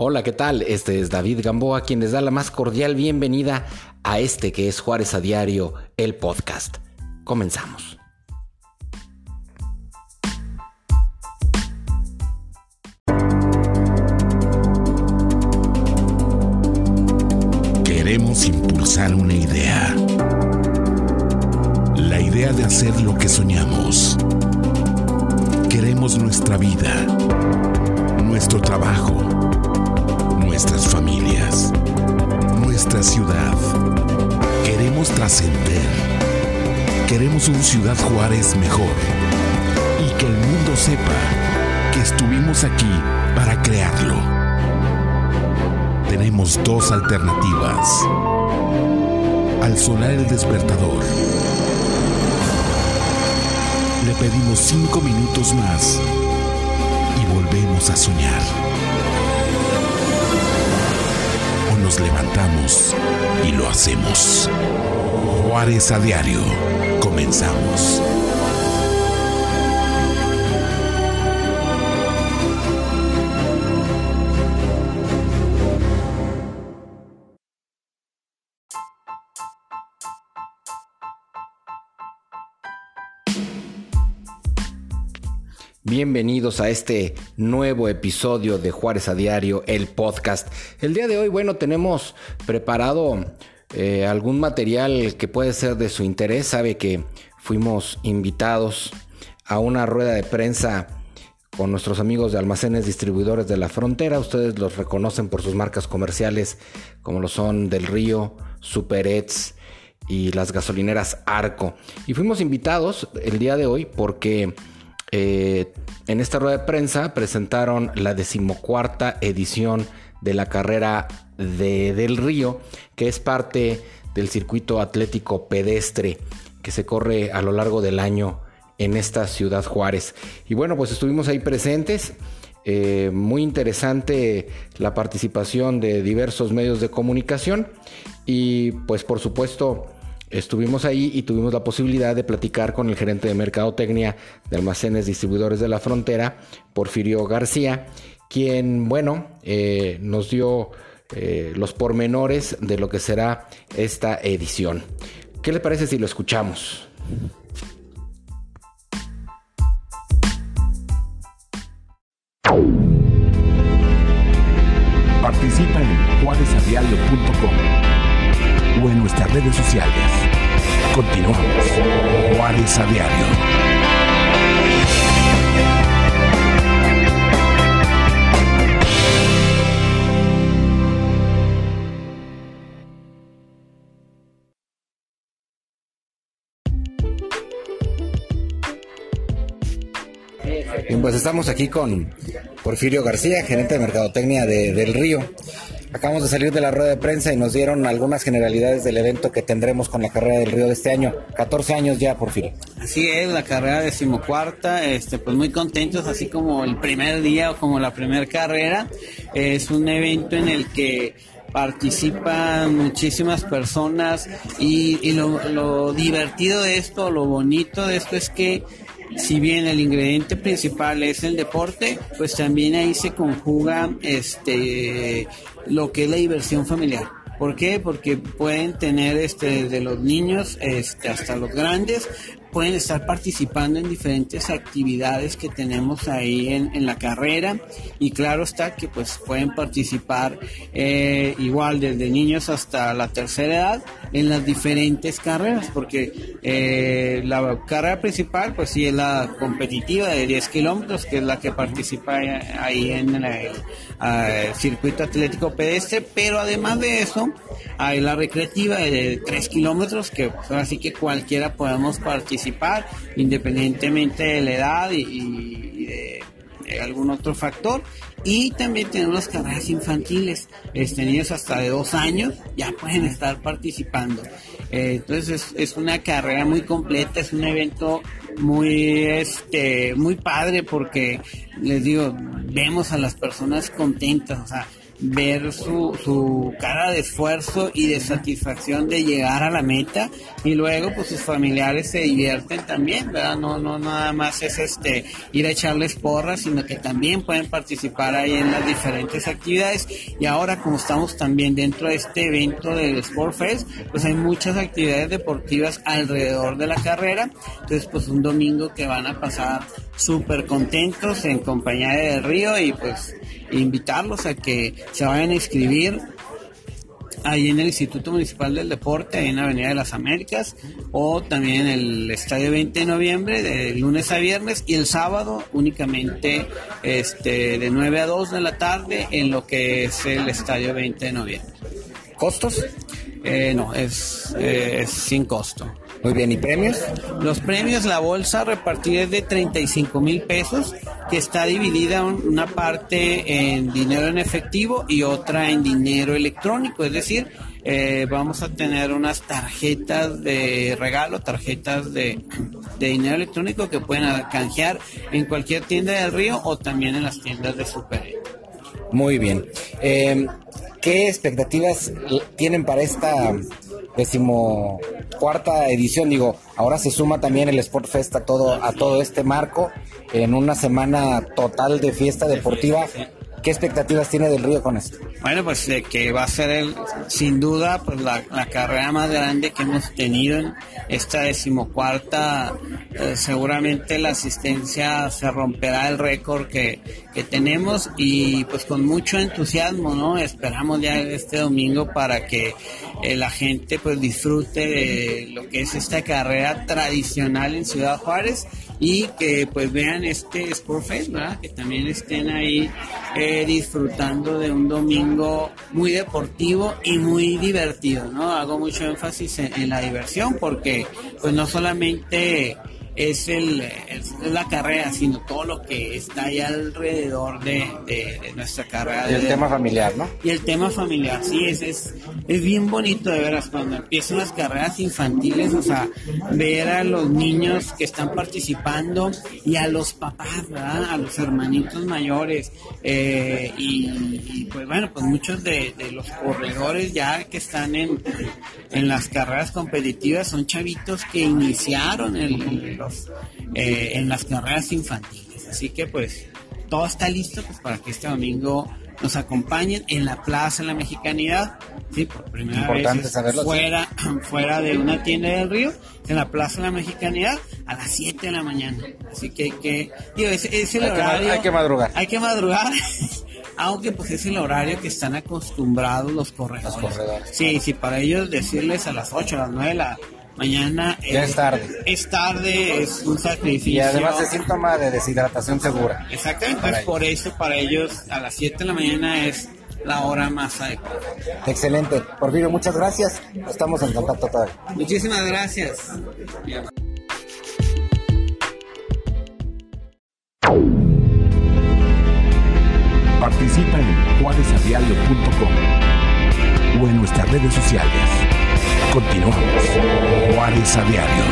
Hola, ¿qué tal? Este es David Gamboa quien les da la más cordial bienvenida a este que es Juárez a Diario, el podcast. Comenzamos. Queremos un Ciudad Juárez mejor. Y que el mundo sepa que estuvimos aquí para crearlo. Tenemos dos alternativas. Al sonar el despertador, le pedimos cinco minutos más y volvemos a soñar. O nos levantamos y lo hacemos. Juárez a diario. Comenzamos. Bienvenidos a este nuevo episodio de Juárez a Diario, el podcast. El día de hoy, bueno, tenemos preparado eh, algún material que puede ser de su interés. Sabe que fuimos invitados a una rueda de prensa con nuestros amigos de almacenes distribuidores de la frontera. Ustedes los reconocen por sus marcas comerciales como lo son Del Río, Super Eds y las gasolineras Arco. Y fuimos invitados el día de hoy porque eh, en esta rueda de prensa presentaron la decimocuarta edición de la carrera de Del Río, que es parte del circuito atlético pedestre que se corre a lo largo del año en esta ciudad Juárez. Y bueno, pues estuvimos ahí presentes. Eh, muy interesante la participación de diversos medios de comunicación y pues por supuesto Estuvimos ahí y tuvimos la posibilidad de platicar con el gerente de Mercadotecnia de Almacenes Distribuidores de la Frontera, Porfirio García, quien, bueno, eh, nos dio eh, los pormenores de lo que será esta edición. ¿Qué le parece si lo escuchamos? Participa en juarezadiario.com o en nuestras redes sociales. Continuamos. Juárez a. Bien, pues estamos aquí con Porfirio García, gerente de Mercadotecnia de, del Río. Acabamos de salir de la rueda de prensa y nos dieron algunas generalidades del evento que tendremos con la carrera del Río de este año. 14 años ya, por fin. Así es, la carrera decimocuarta, este, pues muy contentos, así como el primer día o como la primera carrera. Es un evento en el que participan muchísimas personas y, y lo, lo divertido de esto, lo bonito de esto es que si bien el ingrediente principal es el deporte, pues también ahí se conjuga este lo que es la diversión familiar. ¿Por qué? Porque pueden tener este desde los niños este, hasta los grandes pueden estar participando en diferentes actividades que tenemos ahí en, la carrera. Y claro está que pues pueden participar eh, igual desde niños hasta la tercera edad en las diferentes carreras porque eh, la carrera principal pues sí es la competitiva de 10 kilómetros que es la que participa ahí en el circuito atlético pedestre. Pero además de eso hay la recreativa de 3 kilómetros que pues, así que cualquiera podemos participar independientemente de la edad y, de, algún otro factor. Y también tenemos carreras infantiles, este, niños hasta de dos años ya pueden estar participando. Eh, entonces es, una carrera muy completa, es un evento muy este muy padre porque les digo vemos a las personas contentas o sea ver su, su cara de esfuerzo y de satisfacción de llegar a la meta y luego pues sus familiares se divierten también, ¿verdad? No, no nada más es este ir a echarles porras, sino que también pueden participar ahí en las diferentes actividades y ahora como estamos también dentro de este evento del Sport Fest, pues hay muchas actividades deportivas alrededor de la carrera, entonces pues un domingo que van a pasar súper contentos en compañía de Río y pues invitarlos a que se vayan a inscribir ahí en el Instituto Municipal del Deporte, ahí en la Avenida de las Américas, o también en el Estadio 20 de noviembre, de lunes a viernes, y el sábado únicamente este, de 9 a 2 de la tarde en lo que es el Estadio 20 de noviembre. ¿Costos? Eh, no, es, eh, es sin costo. Muy bien, ¿y premios? Los premios, la bolsa repartida es de 35 mil pesos, que está dividida una parte en dinero en efectivo y otra en dinero electrónico, es decir, eh, vamos a tener unas tarjetas de regalo, tarjetas de, de, dinero electrónico que pueden canjear en cualquier tienda del río o también en las tiendas de Super. Muy bien. Eh, ¿Qué expectativas tienen para esta decimocuarta edición? Digo, ahora se suma también el Sport Fest a todo, a todo este marco en una semana total de fiesta deportiva. ¿Qué expectativas tiene del Río con esto? Bueno, pues que va a ser el, sin duda pues la, carrera más grande que hemos tenido en esta decimocuarta. Eh, seguramente la asistencia se romperá el récord que, que tenemos y pues con mucho entusiasmo, ¿no? Esperamos ya este domingo para que eh, la gente pues disfrute de lo que es esta carrera tradicional en Ciudad Juárez y que pues vean este Sport Fest, ¿verdad? Que también estén ahí eh, disfrutando de un domingo muy deportivo y muy divertido, ¿no? Hago mucho énfasis en la diversión porque pues no solamente es, el, es la carrera, sino todo lo que está ahí alrededor de, de, nuestra carrera. Y el tema familiar, ¿no? Y el tema familiar, sí, es, es, es bien bonito de veras cuando empiezan las carreras infantiles, o sea, ver a los niños que están participando y a los papás, ¿verdad? A los hermanitos mayores. Eh, y, pues bueno, pues muchos de, de, los corredores ya que están en, en las carreras competitivas son chavitos que iniciaron el eh, en las carreras infantiles. Así que pues todo está listo pues, para que este domingo nos acompañen en la Plaza de la Mexicanidad, sí, por primera vez fuera, fuera de una tienda del río, en la Plaza de la Mexicanidad a las 7 de la mañana. Así que hay que, digo, es, el hay horario. Que, hay que madrugar. Hay que madrugar. aunque pues es el horario que están acostumbrados los corredores. Los corredores. Sí, sí, para ellos decirles a las 8, a las 9 la, mañana es tarde. Es tarde, es un sacrificio. Y además es síntoma de deshidratación segura. Exactamente, pues por eso para ellos a las 7 de la mañana es la hora más adecuada. Excelente. Porfirio, muchas gracias. Estamos en contacto todavía. Muchísimas gracias. Participa en juarezadiario.com o en nuestras redes sociales. Continuamos. Juárez a diario.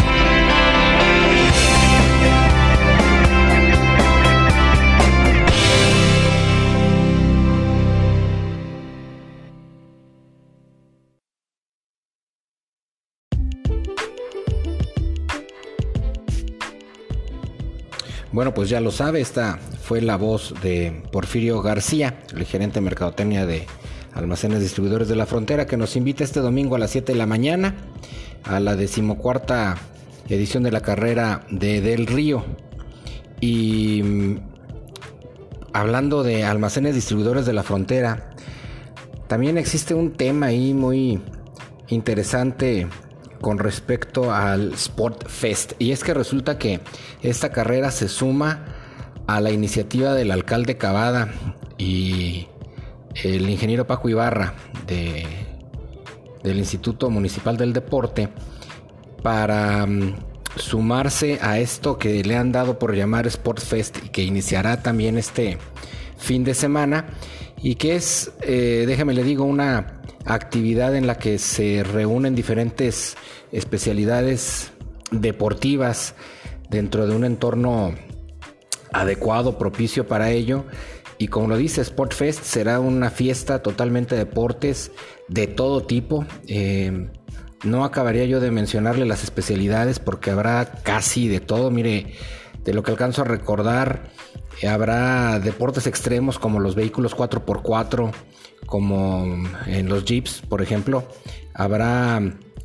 Bueno, pues ya lo sabe, esta fue la voz de Porfirio García, el gerente de mercadotecnia de Almacenes Distribuidores de la Frontera, que nos invita este domingo a las 7 de la mañana a la decimocuarta edición de la carrera de Del Río. Y mm, hablando de almacenes distribuidores de la frontera, también existe un tema ahí muy interesante con respecto al Sport Fest. Y es que resulta que esta carrera se suma a la iniciativa del alcalde Cavada y el ingeniero Paco Ibarra de, del Instituto Municipal del Deporte para mm, sumarse a esto que le han dado por llamar Sports Fest y que iniciará también este fin de semana y que es, eh, déjame le digo, una actividad en la que se reúnen diferentes especialidades deportivas dentro de un entorno adecuado, propicio para ello Y como lo dice Sportfest, será una fiesta totalmente de deportes de todo tipo. Eh, no acabaría yo de mencionarle las especialidades porque habrá casi de todo. Mire, de lo que alcanzo a recordar, habrá deportes extremos como los vehículos 4x4, como en los jeeps, por ejemplo. Habrá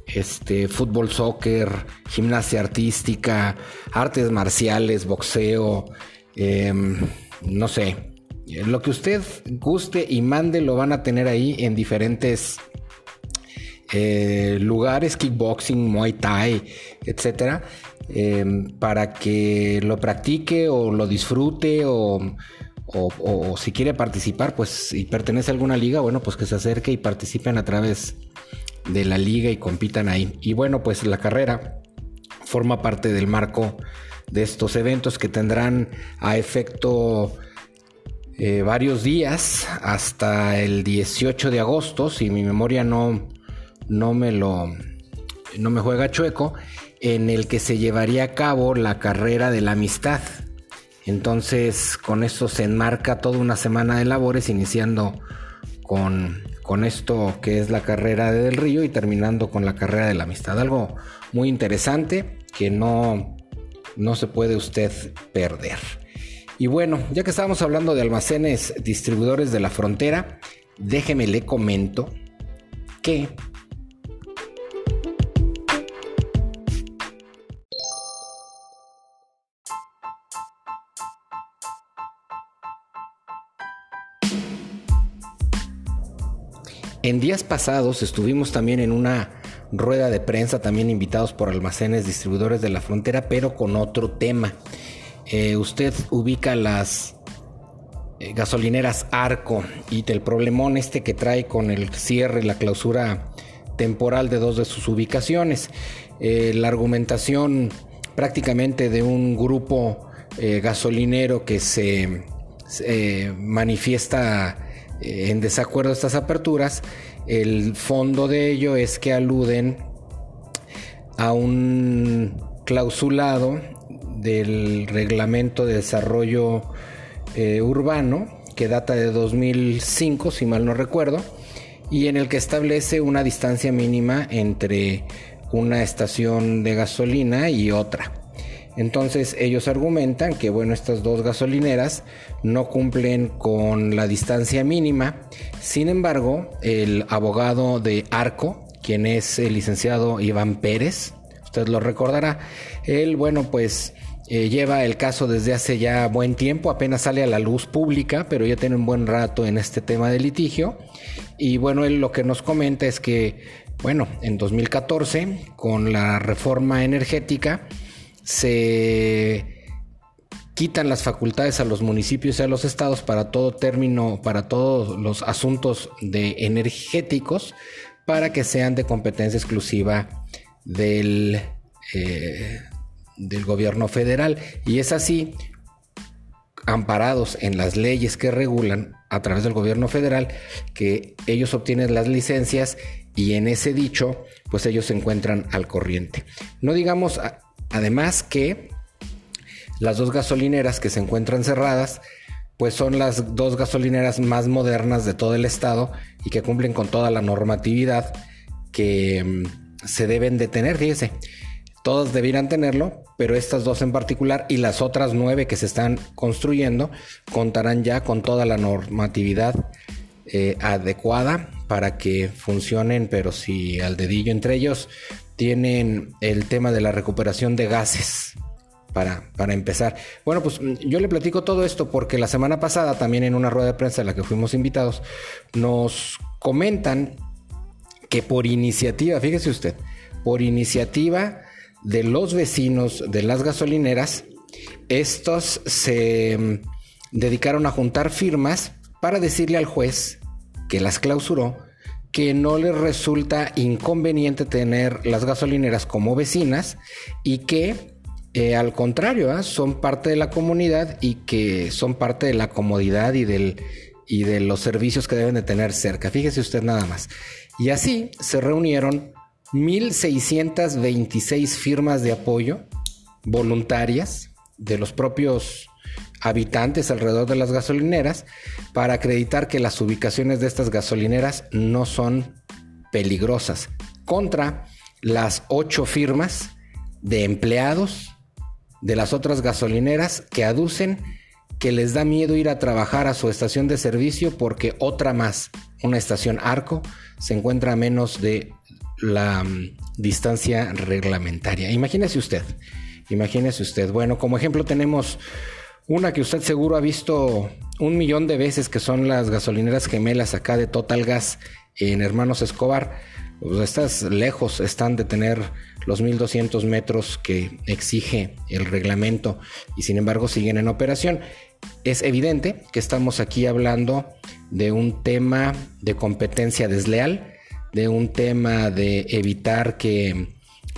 este fútbol, soccer, gimnasia artística, artes marciales, boxeo, em, no sé, lo que usted guste y mande lo van a tener ahí en diferentes eh, lugares, kickboxing, muay thai, etcétera, em, para que lo practique o lo disfrute o, o, si quiere participar, pues y pertenece a alguna liga, bueno, pues que se acerque y participen a través de la liga y compitan ahí. Y bueno, pues la carrera forma parte del marco de estos eventos que tendrán a efecto eh, varios días hasta el 18 de agosto, si mi memoria no, no me lo no me juega chueco, en el que se llevaría a cabo la carrera de la amistad. Entonces, con esto se enmarca toda una semana de labores, iniciando con, con esto que es la carrera de Del Río y terminando con la carrera de la amistad. Algo muy interesante que no, no se puede usted perder. Y bueno, ya que estábamos hablando de almacenes distribuidores de la frontera, déjeme le comento que En días pasados estuvimos también en una rueda de prensa, también invitados por almacenes distribuidores de la frontera, pero con otro tema. Eh, usted ubica las eh, gasolineras Arco y el problemón este que trae con el cierre la clausura temporal de dos de sus ubicaciones. Eh, la argumentación prácticamente de un grupo gasolinero que se manifiesta en desacuerdo a estas aperturas, el fondo de ello es que aluden a un clausulado del Reglamento de Desarrollo eh, Urbano, que data de 2005, si mal no recuerdo, y en el que establece una distancia mínima entre una estación de gasolina y otra. Entonces ellos argumentan que bueno, estas dos gasolineras no cumplen con la distancia mínima. Sin embargo, el abogado de Arco, quien es el licenciado Iván Pérez, usted lo recordará, él bueno, pues eh, lleva el caso desde hace ya buen tiempo, apenas sale a la luz pública, pero ya tiene un buen rato en este tema de litigio. Y bueno, él lo que nos comenta es que, bueno, en 2014, con la reforma energética, se quitan las facultades a los municipios y a los estados para todo término, para todos los asuntos de energéticos, para que sean de competencia exclusiva del, eh, del gobierno federal. Y es así, amparados en las leyes que regulan a través del gobierno federal, que ellos obtienen las licencias y en ese dicho, pues ellos se encuentran al corriente. No digamos además que las dos gasolineras que se encuentran cerradas, pues son las dos gasolineras más modernas de todo el estado y que cumplen con toda la normatividad que mm, se deben de tener, fíjese. Todas debieran tenerlo, pero estas dos en particular y las otras nueve que se están construyendo contarán ya con toda la normatividad eh, adecuada para que funcionen, pero si al dedillo entre ellos tienen el tema de la recuperación de gases. Para, para, empezar. Bueno, pues yo le platico todo esto porque la semana pasada, también en una rueda de prensa en la que fuimos invitados, nos comentan que por iniciativa, fíjese usted, por iniciativa de los vecinos de las gasolineras, estos se mm, dedicaron a juntar firmas para decirle al juez que las clausuró que no les resulta inconveniente tener las gasolineras como vecinas y que eh, al contrario ¿ah? son parte de la comunidad y que son parte de la comodidad y, del, y de los servicios que deben de tener cerca. Fíjese usted nada más. Y así se reunieron 1.626 firmas de apoyo voluntarias de los propios habitantes alrededor de las gasolineras para acreditar que las ubicaciones de estas gasolineras no son peligrosas contra las ocho firmas de empleados de las otras gasolineras que aducen que les da miedo ir a trabajar a su estación de servicio porque otra más, una estación Arco, se encuentra a menos de la mm, distancia reglamentaria. Imagínese usted, imagínese usted. Bueno, como ejemplo tenemos una que usted seguro ha visto un millón de veces, que son las gasolineras gemelas acá de Total Gas en Hermanos Escobar. Pues estas lejos están de tener los 1200 metros que exige el reglamento y sin embargo siguen en operación. Es evidente que estamos aquí hablando de un tema de competencia desleal, de un tema de evitar que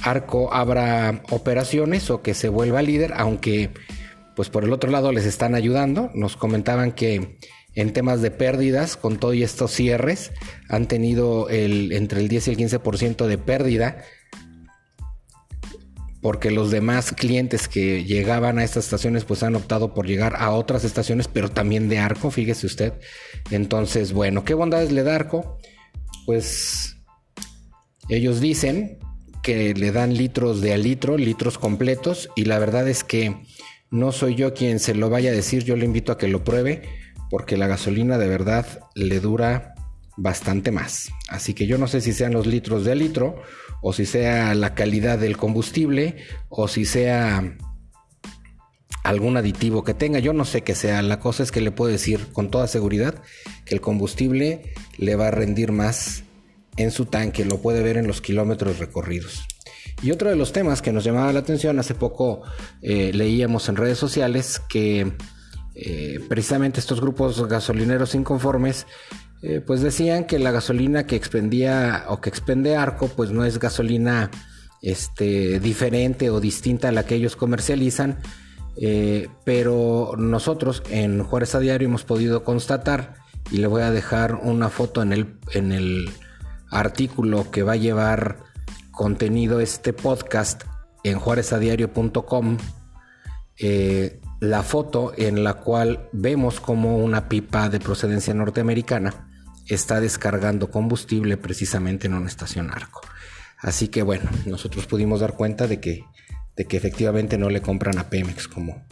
Arco abra operaciones o que se vuelva líder, aunque pues por el otro lado les están ayudando. Nos comentaban que en temas de pérdidas, con todos estos cierres, han tenido el, entre el 10 y el 15% de pérdida, porque los demás clientes que llegaban a estas estaciones pues han optado por llegar a otras estaciones, pero también de Arco, fíjese usted. Entonces, bueno, ¿qué bondades le da Arco? Pues ellos dicen que le dan litros de a litro, litros completos, y la verdad es que no soy yo quien se lo vaya a decir, yo le invito a que lo pruebe porque la gasolina de verdad le dura bastante más. Así que yo no sé si sean los litros de litro o si sea la calidad del combustible o si sea algún aditivo que tenga. Yo no sé qué sea. La cosa es que le puedo decir con toda seguridad que el combustible le va a rendir más en su tanque. Lo puede ver en los kilómetros recorridos. Y otro de los temas que nos llamaba la atención, hace poco eh, leíamos en redes sociales que eh, precisamente estos grupos gasolineros inconformes eh, pues decían que la gasolina que expendía o que expende Arco pues no es gasolina este, diferente o distinta a la que ellos comercializan, pero nosotros en Juárez a Diario hemos podido constatar y le voy a dejar una foto en el, en el artículo que va a llevar contenido este podcast en juarezadiario.com eh, la foto en la cual vemos como una pipa de procedencia norteamericana está descargando combustible precisamente en una estación arco. Así que bueno, nosotros pudimos dar cuenta de que, de que efectivamente no le compran a Pemex como,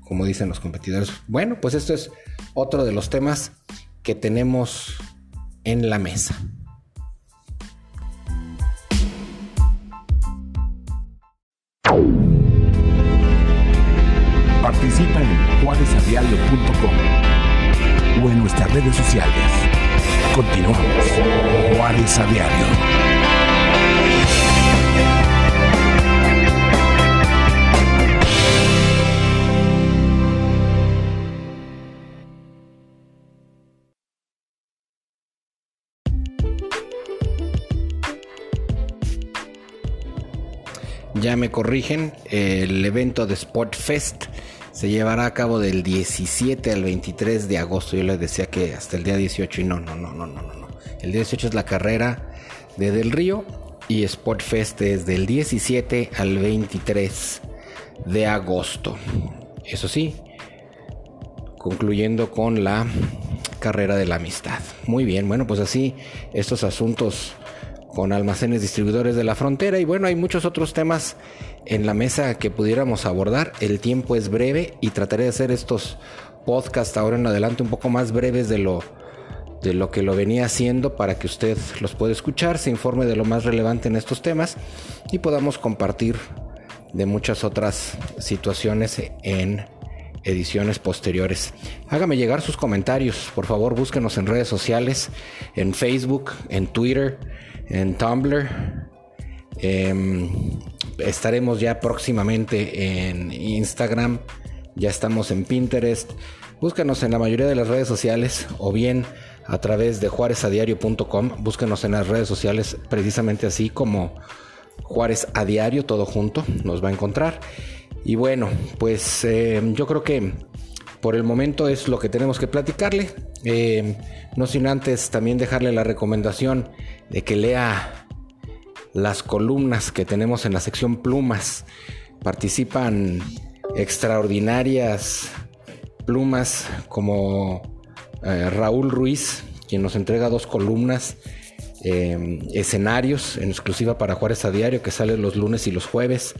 como dicen los competidores. Bueno, pues esto es otro de los temas que tenemos en la mesa. Participa en juarezadiario.com o en nuestras redes sociales. Continuamos. Juárez a Diario. Ya me corrigen, el evento de Sport Fest se llevará a cabo del 17 al 23 de agosto. Yo les decía que hasta el día 18 y no, no, no, no, no, no. El día 18 es la carrera de Del Río y Sport Fest es del 17 al 23 de agosto. Eso sí, concluyendo con la carrera de la amistad. Muy bien, bueno, pues así estos asuntos con almacenes distribuidores de la frontera y bueno, hay muchos otros temas en la mesa que pudiéramos abordar. El tiempo es breve y trataré de hacer estos podcasts ahora en adelante un poco más breves de lo, de lo que lo venía haciendo para que usted los pueda escuchar, se informe de lo más relevante en estos temas y podamos compartir de muchas otras situaciones en ediciones posteriores. Hágame llegar sus comentarios, por favor búsquenos en redes sociales, en Facebook, en Twitter, en Tumblr. Em, estaremos ya próximamente en Instagram, ya estamos en Pinterest. Búscanos en la mayoría de las redes sociales o bien a través de juarezadiario.com. Búsquenos en las redes sociales precisamente así como Juárez a Diario, todo junto, nos va a encontrar. Y bueno, pues em, yo creo que por el momento es lo que tenemos que platicarle. Em, no sin antes también dejarle la recomendación de que lea las columnas que tenemos en la sección plumas. Participan extraordinarias plumas como eh, Raúl Ruiz, quien nos entrega dos columnas, eh, escenarios en exclusiva para Juárez a Diario, que sale los lunes y los jueves,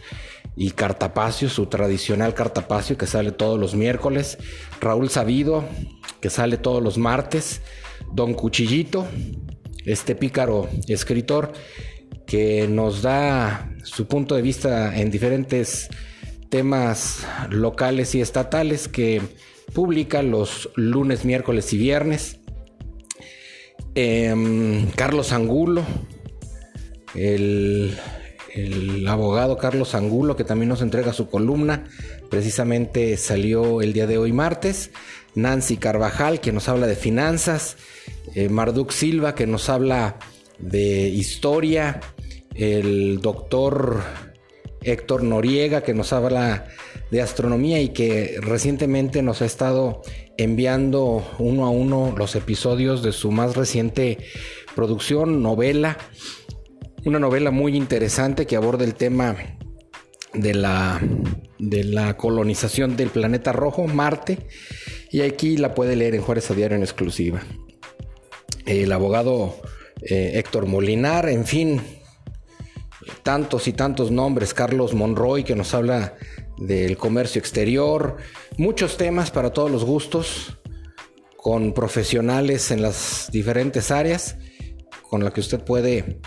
y Cartapacio, su tradicional Cartapacio, que sale todos los miércoles, Raúl Sabido, que sale todos los martes, Don Cuchillito, este pícaro escritor, que nos da su punto de vista en diferentes temas locales y estatales que publica los lunes, miércoles y viernes. Em, Carlos Angulo, el, el, abogado Carlos Angulo, que también nos entrega su columna, precisamente salió el día de hoy martes. Nancy Carvajal, que nos habla de finanzas. Eh, Marduk Silva, que nos habla de historia. El doctor Héctor Noriega, que nos habla de astronomía y que recientemente nos ha estado enviando uno a uno los episodios de su más reciente producción, novela. Una novela muy interesante que aborda el tema de la, de la colonización del planeta rojo, Marte. Y aquí la puede leer en Juárez a Diario en exclusiva. El abogado eh, Héctor Molinar, en fin, tantos y tantos nombres, Carlos Monroy que nos habla del comercio exterior, muchos temas para todos los gustos, con profesionales en las diferentes áreas, con la que usted puede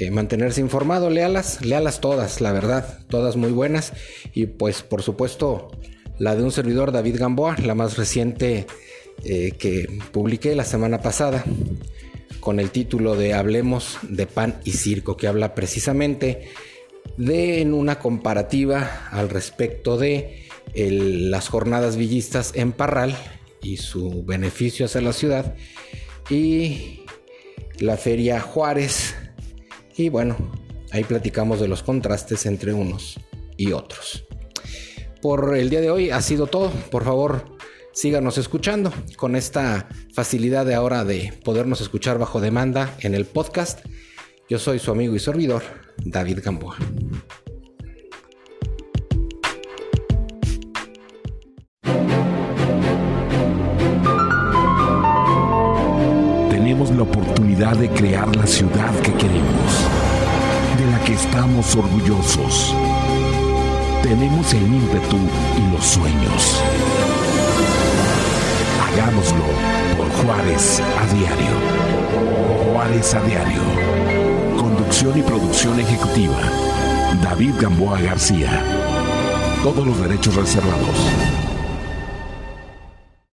eh, mantenerse informado, léalas, léalas todas, la verdad, todas muy buenas, y pues por supuesto la de un servidor David Gamboa, la más reciente eh, que publiqué la semana pasada con el título de Hablemos de pan y circo, que habla precisamente de en una comparativa al respecto de las jornadas villistas en Parral y su beneficio hacia la ciudad y la feria Juárez y bueno ahí platicamos de los contrastes entre unos y otros por el día de hoy ha sido todo por favor síganos escuchando con esta facilidad de ahora de podernos escuchar bajo demanda en el podcast. Yo soy su amigo y servidor, David Gamboa. Tenemos la oportunidad de crear la ciudad que queremos, estamos orgullosos. Tenemos el ímpetu y los sueños Hagámoslo por Juárez a diario. Juárez a diario. Conducción y producción ejecutiva. David Gamboa García. Todos los derechos reservados.